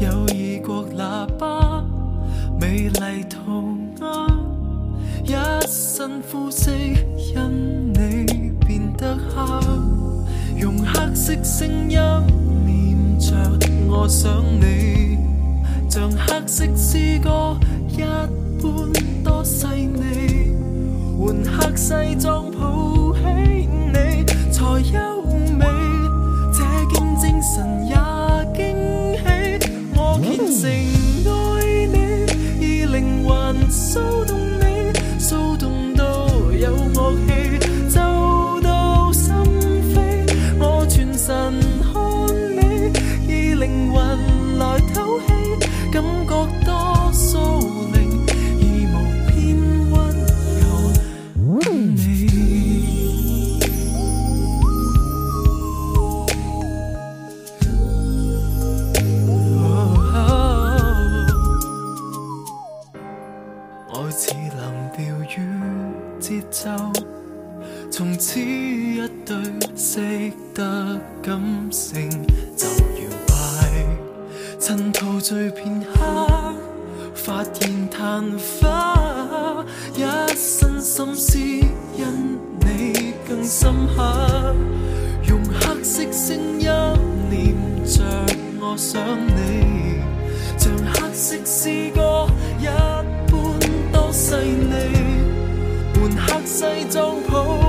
有异国喇叭，美丽涂案，一身肤色因你变得黑，用黑色声音念着我想你，像黑色诗歌一般多细腻，换黑西装抱起你才休。sing 从此一对识得感性就摇摆，趁陶醉片刻，发现昙花，一身心思因你更深刻，用黑色声音念着我想你，像黑色诗歌一般多细腻。黑西装抱。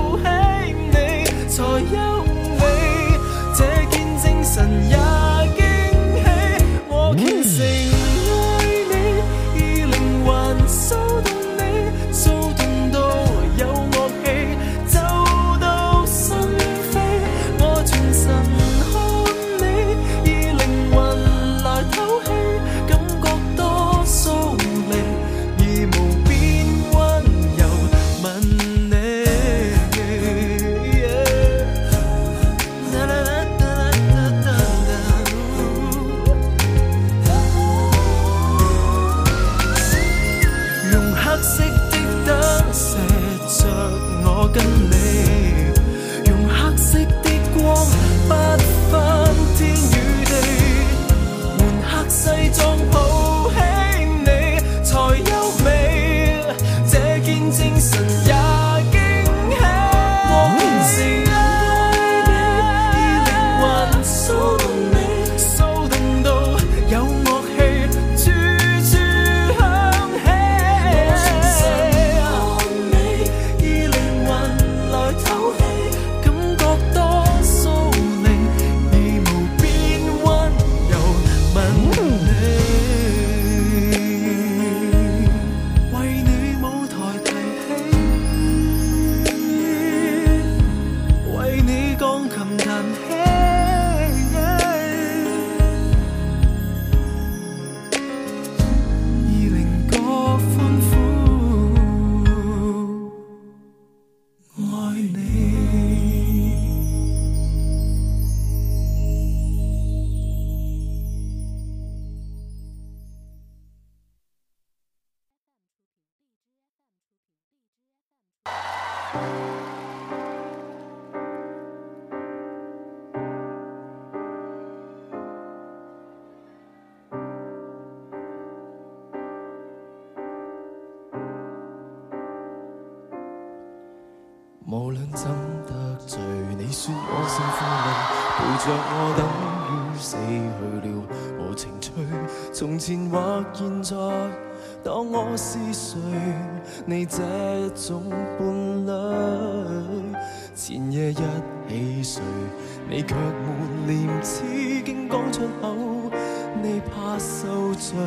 你说我是灰了，陪着我等于死去了，无情趣。从前或现在，当我是谁？你这种伴侣，前夜一起睡，你却没廉耻，竟讲出口，你怕受罪。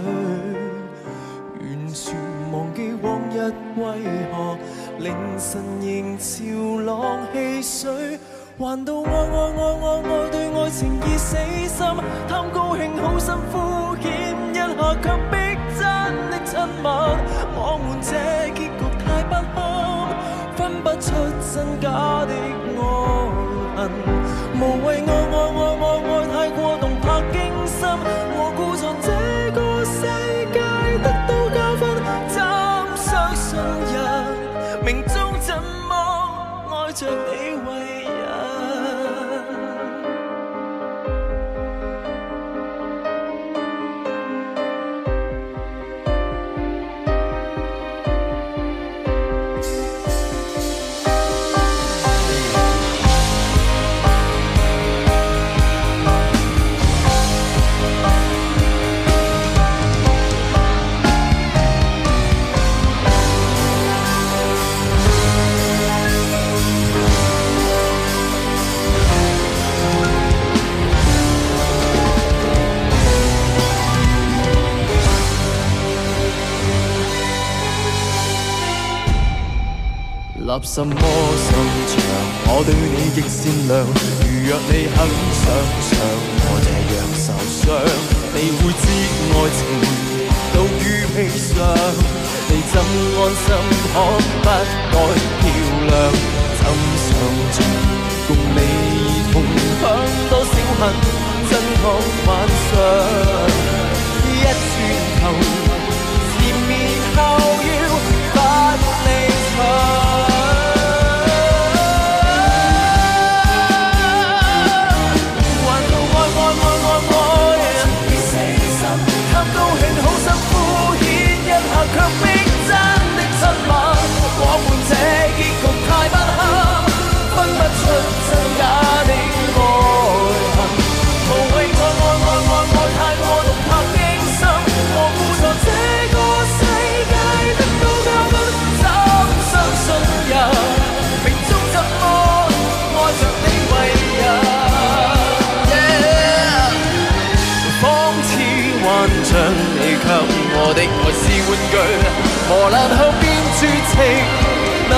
完全忘记往日为何，凌晨仍潮浪汽水。还到爱爱爱爱爱对爱情已死心，贪高兴好心敷衍一下，却逼真的亲吻，我们这结局太不堪，分不出真假的爱恨，无谓爱爱爱爱爱太过动魄惊心，我故作这个世。界。立什么心肠？我对你极善良，如若你肯想像我这样受伤，你会知爱情都于悲伤，你怎安心可不改变？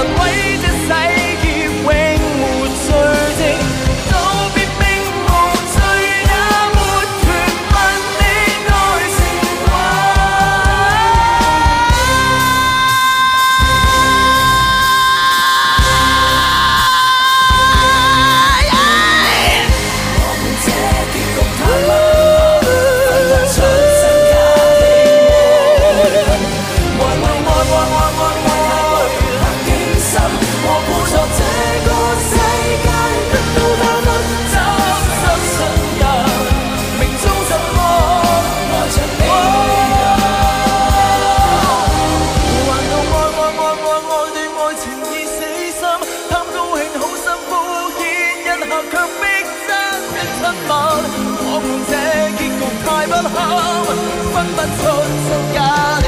为。分不出真假。